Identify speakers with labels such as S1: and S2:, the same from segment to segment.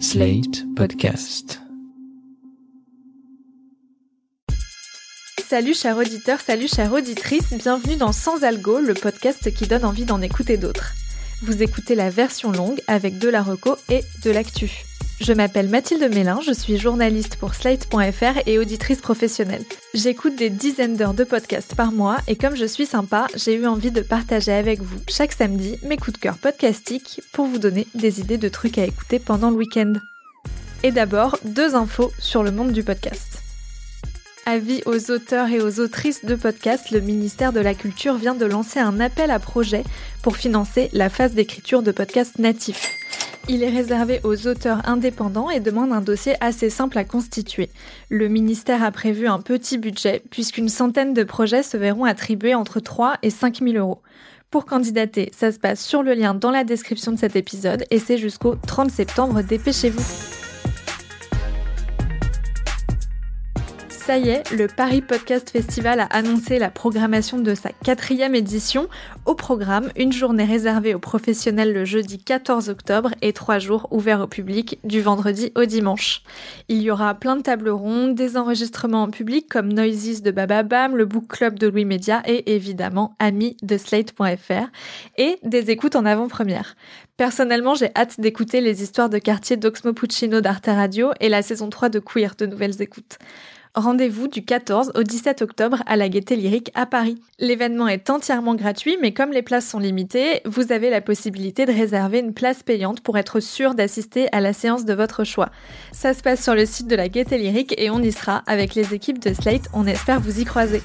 S1: Slate Podcast.
S2: Salut chers auditeurs, salut chère auditrice, bienvenue dans Sans Algo, le podcast qui donne envie d'en écouter d'autres. Vous écoutez la version longue avec de la reco et de l'actu. Je m'appelle Mathilde Mélin, je suis journaliste pour Slate.fr et auditrice professionnelle. J'écoute des dizaines d'heures de podcasts par mois et comme je suis sympa, j'ai eu envie de partager avec vous chaque samedi mes coups de cœur podcastiques pour vous donner des idées de trucs à écouter pendant le week-end. Et d'abord, deux infos sur le monde du podcast. Avis aux auteurs et aux autrices de podcasts, le ministère de la Culture vient de lancer un appel à projet pour financer la phase d'écriture de podcasts natifs. Il est réservé aux auteurs indépendants et demande un dossier assez simple à constituer. Le ministère a prévu un petit budget puisqu'une centaine de projets se verront attribués entre 3 et 5 000 euros. Pour candidater, ça se passe sur le lien dans la description de cet épisode et c'est jusqu'au 30 septembre. Dépêchez-vous. Ça y est, le Paris Podcast Festival a annoncé la programmation de sa quatrième édition. Au programme, une journée réservée aux professionnels le jeudi 14 octobre et trois jours ouverts au public du vendredi au dimanche. Il y aura plein de tables rondes, des enregistrements en public comme Noises de Bababam, le Book Club de Louis Média et évidemment Amis de Slate.fr et des écoutes en avant-première. Personnellement, j'ai hâte d'écouter les histoires de quartier d'Oxmo Puccino d'Arte Radio et la saison 3 de Queer de Nouvelles Écoutes. Rendez-vous du 14 au 17 octobre à la Gaîté Lyrique à Paris. L'événement est entièrement gratuit, mais comme les places sont limitées, vous avez la possibilité de réserver une place payante pour être sûr d'assister à la séance de votre choix. Ça se passe sur le site de la Gaîté Lyrique et on y sera avec les équipes de Slate. On espère vous y croiser.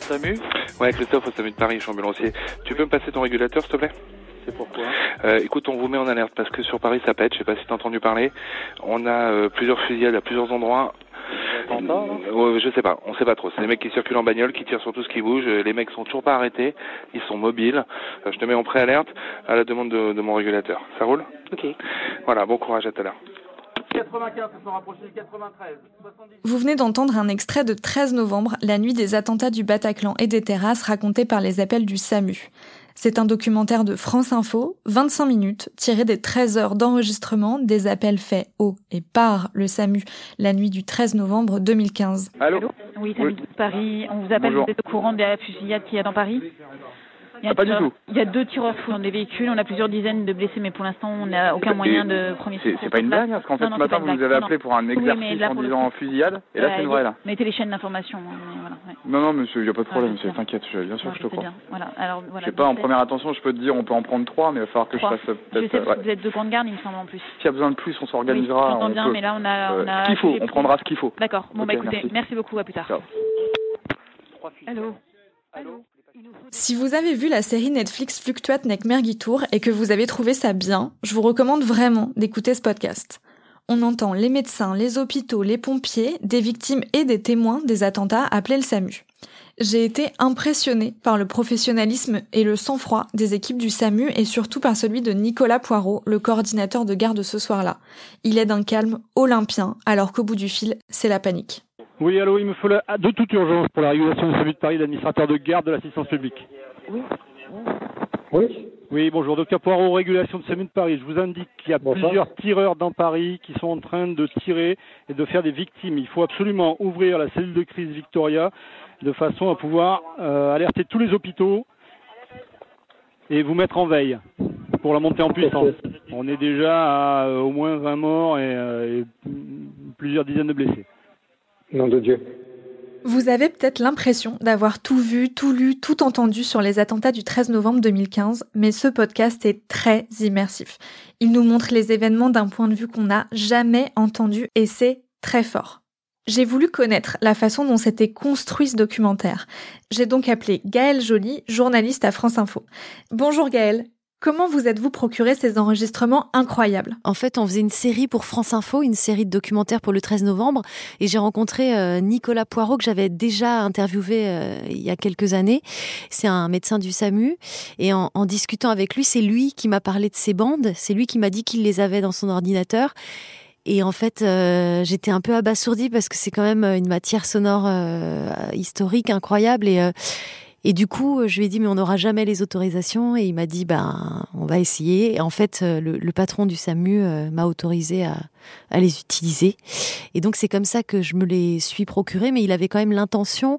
S3: SAMU? Ouais, Christophe, au SAMU de Paris, je suis ambulancier. Tu peux me passer ton régulateur, s'il te plaît?
S4: C'est pourquoi
S3: euh, Écoute, on vous met en alerte parce que sur Paris, ça pète. Je sais pas si t'as entendu parler. On a euh, plusieurs fusillades à plusieurs endroits. Euh, je sais pas, on sait pas trop. C'est des mecs qui circulent en bagnole, qui tirent sur tout ce qui bouge. Les mecs sont toujours pas arrêtés, ils sont mobiles. Euh, je te mets en préalerte à la demande de, de mon régulateur. Ça roule
S4: Ok.
S3: Voilà, bon courage à tout à l'heure.
S4: 95, ils sont rapprochés du 93. 70.
S2: Vous venez d'entendre un extrait de 13 novembre, la nuit des attentats du Bataclan et des terrasses raconté par les appels du SAMU. C'est un documentaire de France Info, 25 minutes, tiré des 13 heures d'enregistrement des appels faits au et par le SAMU la nuit du 13 novembre 2015.
S3: Allô
S5: Oui, Samy de Paris. On vous appelle,
S3: Bonjour.
S5: vous êtes au courant de la fusillade qu'il y a dans Paris? Il y a
S3: Ah, pas du tout.
S5: Il y a deux tireurs fous dans des véhicules, on a plusieurs dizaines de blessés, mais pour l'instant, on n'a aucun moyen de premier
S6: C'est
S5: secours
S6: c'est pas une blague, parce qu'en fait, ce matin, vous nous avez appelé pour un
S5: mais
S6: exercice
S5: là,
S6: en disant fusillade, et là, c'est une vraie, là.
S5: Mettez les chaînes d'information. hein, mais voilà, ouais.
S6: Non, non, monsieur, il n'y a pas de problème,
S5: Ouais,
S6: monsieur, t'inquiète, bien sûr
S5: Ouais,
S6: que je te crois.
S5: Voilà. Alors, voilà,
S6: Je sais pas, en première attention, je peux te dire, on peut en prendre trois, mais il va falloir que je fasse euh,
S5: Je sais
S6: peut-être...
S5: parce que vous êtes de grande garde, il me semble en plus.
S6: S'il y a besoin de plus, on
S5: Oui,
S6: s'organisera.
S5: j'entends
S6: on
S5: bien,
S6: peut.
S5: mais là, on a,
S6: ce qu'il faut, on prendra ce qu'il faut.
S5: D'accord. Bon, bah écoutez,
S6: merci.
S5: merci beaucoup, à plus tard.
S6: Ciao.
S5: Allô
S2: Si vous avez vu la série Netflix Fluctuate Nek Mergitour et que vous avez trouvé ça bien, je vous recommande vraiment d'écouter ce podcast. On entend les médecins, les hôpitaux, les pompiers, des victimes et des témoins des attentats appelés le SAMU. J'ai été impressionnée par le professionnalisme et le sang-froid des équipes du SAMU et surtout par celui de Nicolas Poirot, le coordinateur de garde ce soir-là. Il est d'un calme olympien alors qu'au bout du fil, c'est la panique.
S7: Oui, allô, il me faut la- de toute urgence pour la régulation du SAMU de Paris, l'administrateur de garde de l'assistance publique.
S4: Oui.
S7: Oui, bonjour, docteur Poirot, régulation de SAMU de Paris. Je vous indique qu'il y a plusieurs tireurs dans Paris qui sont en train de tirer et de faire des victimes. Il faut absolument ouvrir la cellule de crise Victoria de façon à pouvoir euh, alerter tous les hôpitaux et vous mettre en veille pour la montée en puissance. On est déjà à euh, au moins 20 morts et, euh, et plusieurs dizaines de blessés.
S4: Nom de Dieu.
S2: Vous avez peut-être l'impression d'avoir tout vu, tout lu, tout entendu sur les attentats du 13 novembre 2015, mais ce podcast est très immersif. Il nous montre les événements d'un point de vue qu'on n'a jamais entendu et c'est très fort. J'ai voulu connaître la façon dont s'était construit ce documentaire. J'ai donc appelé Gaëlle Joly, journaliste à France Info. Bonjour Gaëlle. Comment vous êtes-vous procuré ces enregistrements incroyables?
S8: En fait, on faisait une série pour France Info, une série de documentaires pour le 13 novembre, et j'ai rencontré euh, Nicolas Poirot que j'avais déjà interviewé euh, il y a quelques années. C'est un médecin du SAMU, et en, discutant avec lui, c'est lui qui m'a parlé de ces bandes, c'est lui qui m'a dit qu'il les avait dans son ordinateur. Et en fait, euh, j'étais un peu abasourdie parce que c'est quand même une matière sonore historique incroyable et Et du coup, je lui ai dit, mais on n'aura jamais les autorisations. Et il m'a dit, ben, on va essayer. Et en fait, le, le patron du SAMU m'a autorisé à, à les utiliser. Et donc c'est comme ça que je me les suis procurés, mais il avait quand même l'intention,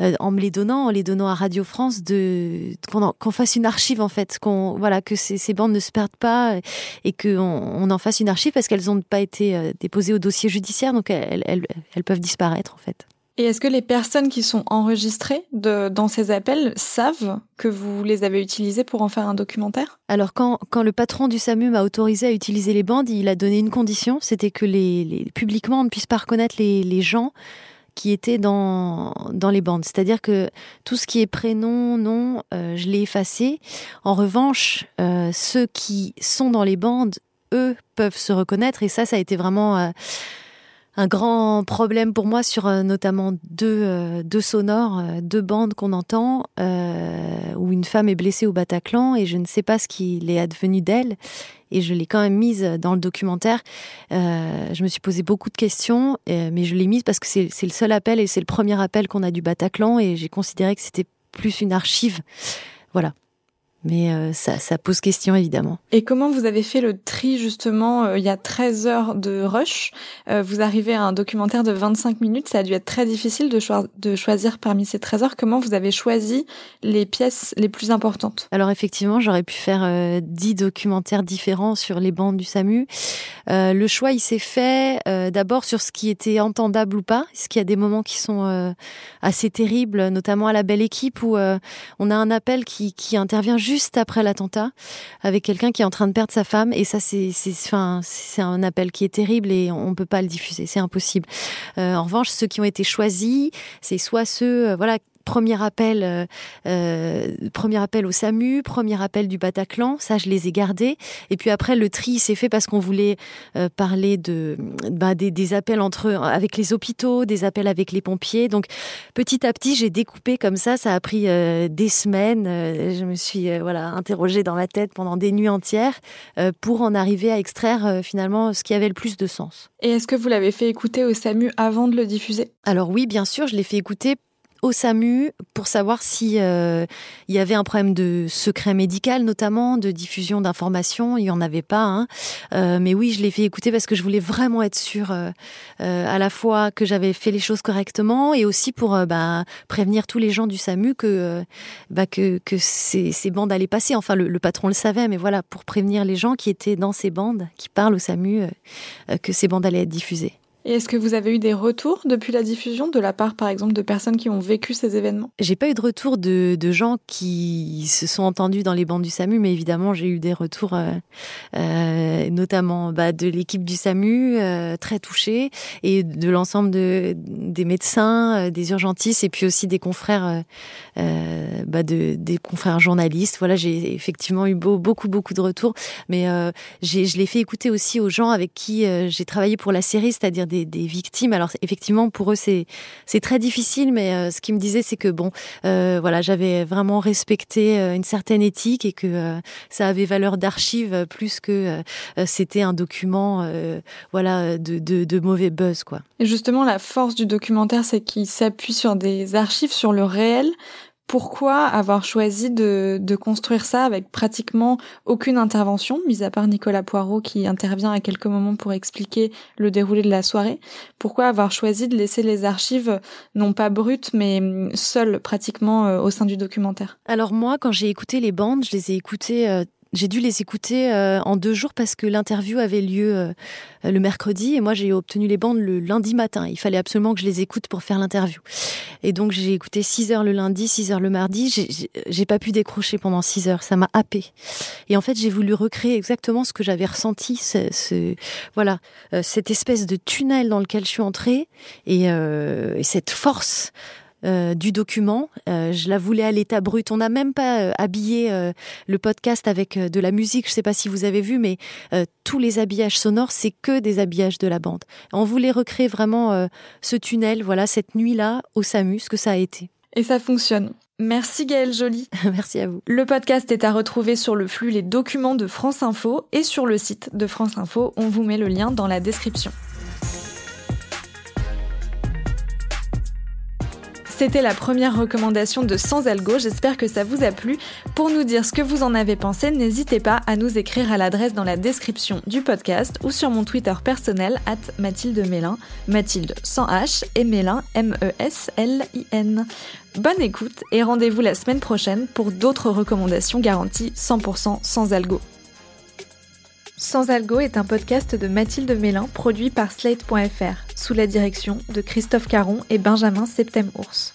S8: euh, en me les donnant, en les donnant à Radio France, de qu'on fasse une archive en fait, qu'on voilà que ces, ces, bandes ne se perdent pas et qu'on on en fasse une archive parce qu'elles n'ont pas été euh, déposées au dossier judiciaire, donc elles, elles, elles peuvent disparaître en fait.
S2: Et est-ce que les personnes qui sont enregistrées de, dans ces appels savent que vous les avez utilisées pour en faire un documentaire?
S8: Alors quand, quand le patron du SAMU m'a autorisé à utiliser les bandes, il a donné une condition, c'était que les, les, publiquement on ne puisse pas reconnaître les, les gens qui étaient dans, dans les bandes. C'est-à-dire que tout ce qui est prénom, nom, euh, je l'ai effacé. En revanche, euh, ceux qui sont dans les bandes, eux, peuvent se reconnaître. Et ça, ça a été vraiment... Euh, un grand problème pour moi sur euh, notamment deux, euh, deux sonores, euh, deux bandes qu'on entend, où une femme est blessée au Bataclan et je ne sais pas ce qu'il est advenu d'elle. Et je l'ai quand même mise dans le documentaire. je me suis posé beaucoup de questions, mais je l'ai mise parce que c'est le seul appel et c'est le premier appel qu'on a du Bataclan et j'ai considéré que c'était plus une archive. Voilà mais euh, ça, ça, pose question évidemment.
S2: Et comment vous avez fait le tri justement euh, Il y a 13 heures de rush, euh, vous arrivez à un documentaire de 25 minutes, ça a dû être très difficile de, de choisir parmi ces 13 heures. Comment vous avez choisi les pièces les plus importantes?
S8: Alors effectivement, j'aurais pu faire 10 documentaires différents sur les bandes du SAMU. le choix, il s'est fait d'abord sur ce qui était entendable ou pas. Est-ce qu'il y a des moments qui sont assez terribles, notamment à la belle équipe où on a un appel qui, qui intervient juste juste après l'attentat avec quelqu'un qui est en train de perdre sa femme. Et ça c'est un appel qui est terrible et on peut pas le diffuser. C'est impossible. Euh, en revanche ceux qui ont été choisis c'est soit ceux euh, voilà premier appel, euh, euh, premier appel au SAMU, premier appel du Bataclan, ça je les ai gardés. Et puis après le tri s'est fait parce qu'on voulait euh, parler de bah, des, des, appels entre avec les hôpitaux, des appels avec les pompiers. Donc petit à petit j'ai découpé comme ça. Ça a pris euh, des semaines. je me suis voilà interrogée dans ma tête pendant des nuits entières pour en arriver à extraire finalement ce qui avait le plus de sens.
S2: Et est-ce que vous l'avez fait écouter au SAMU avant de le diffuser?
S8: Alors oui, bien sûr, je l'ai fait écouter au SAMU pour savoir si euh, il y avait un problème de secret médical, notamment de diffusion d'informations. Il y en avait pas, hein. euh, mais oui, je l'ai fait écouter parce que je voulais vraiment être sûre euh, à la fois que j'avais fait les choses correctement et aussi pour bah, prévenir tous les gens du SAMU que bah, ces, bandes allaient passer. Enfin, le, le, patron le savait, mais voilà, pour prévenir les gens qui étaient dans ces bandes, qui parlent au SAMU, que ces bandes allaient être diffusées.
S2: Et est-ce que vous avez eu des retours depuis la diffusion de la part, par exemple, de personnes qui ont vécu ces événements?
S8: J'ai pas eu de retour de, de, gens qui se sont entendus dans les bandes du SAMU, mais évidemment, j'ai eu des retours, euh, euh, notamment bah, de l'équipe du SAMU, euh, très touchée, et de l'ensemble de, des médecins, euh, des urgentistes, et puis aussi des confrères, euh, bah, de, des confrères journalistes. Voilà, j'ai effectivement eu beau, beaucoup, beaucoup de retours, mais je l'ai fait écouter aussi aux gens avec qui j'ai travaillé pour la série, c'est-à-dire des, victimes. Alors effectivement, pour eux, c'est c'est très difficile, mais euh, ce qu'ils me disaient, c'est que bon, euh, voilà, j'avais vraiment respecté euh, une certaine éthique et que ça avait valeur d'archive plus que c'était un document, voilà, de, de, mauvais buzz, quoi.
S2: Et justement, la force du documentaire, c'est qu'il s'appuie sur des archives, sur le réel, pourquoi avoir choisi de, construire ça avec pratiquement aucune intervention, mis à part Nicolas Poirot qui intervient à quelques moments pour expliquer le déroulé de la soirée. Pourquoi avoir choisi de laisser les archives non pas brutes mais seules pratiquement euh, au sein du documentaire?
S8: Alors moi, quand j'ai écouté les bandes, je les ai écoutées euh, j'ai dû les écouter euh, en deux jours parce que l'interview avait lieu euh, le mercredi et moi j'ai obtenu les bandes le lundi matin. Il fallait absolument que je les écoute pour faire l'interview. Et donc j'ai écouté 6 heures le lundi, 6 heures le mardi. J'ai pas pu décrocher pendant 6 heures. Ça m'a happé. Et en fait j'ai voulu recréer exactement ce que j'avais ressenti, ce, ce, voilà, euh, cette espèce de tunnel dans lequel je suis entrée et, et cette force euh, du document. Euh, je la voulais à l'état brut. On n'a même pas euh, habillé le podcast avec de la musique. Je ne sais pas si vous avez vu, mais tous les habillages sonores, c'est que des habillages de la bande. On voulait recréer vraiment ce tunnel, voilà, cette nuit-là au SAMU, ce que ça a été.
S2: Et ça fonctionne. Merci Gaëlle Joly.
S8: Merci à vous.
S2: Le podcast est à retrouver sur le flux Les Documents de France Info et sur le site de France Info. On vous met le lien dans la description. C'était la première recommandation de Sans Algo, j'espère que ça vous a plu. Pour nous dire ce que vous en avez pensé, n'hésitez pas à nous écrire à l'adresse dans la description du podcast ou sur mon Twitter personnel, at Mathilde Mélin, Mathilde sans H et Mélin, M-E-S-L-I-N. Bonne écoute et rendez-vous la semaine prochaine pour d'autres recommandations garanties 100% sans algo. Sans Algo est un podcast de Mathilde Mélin produit par Slate.fr sous la direction de Christophe Caron et Benjamin Septem-Ours.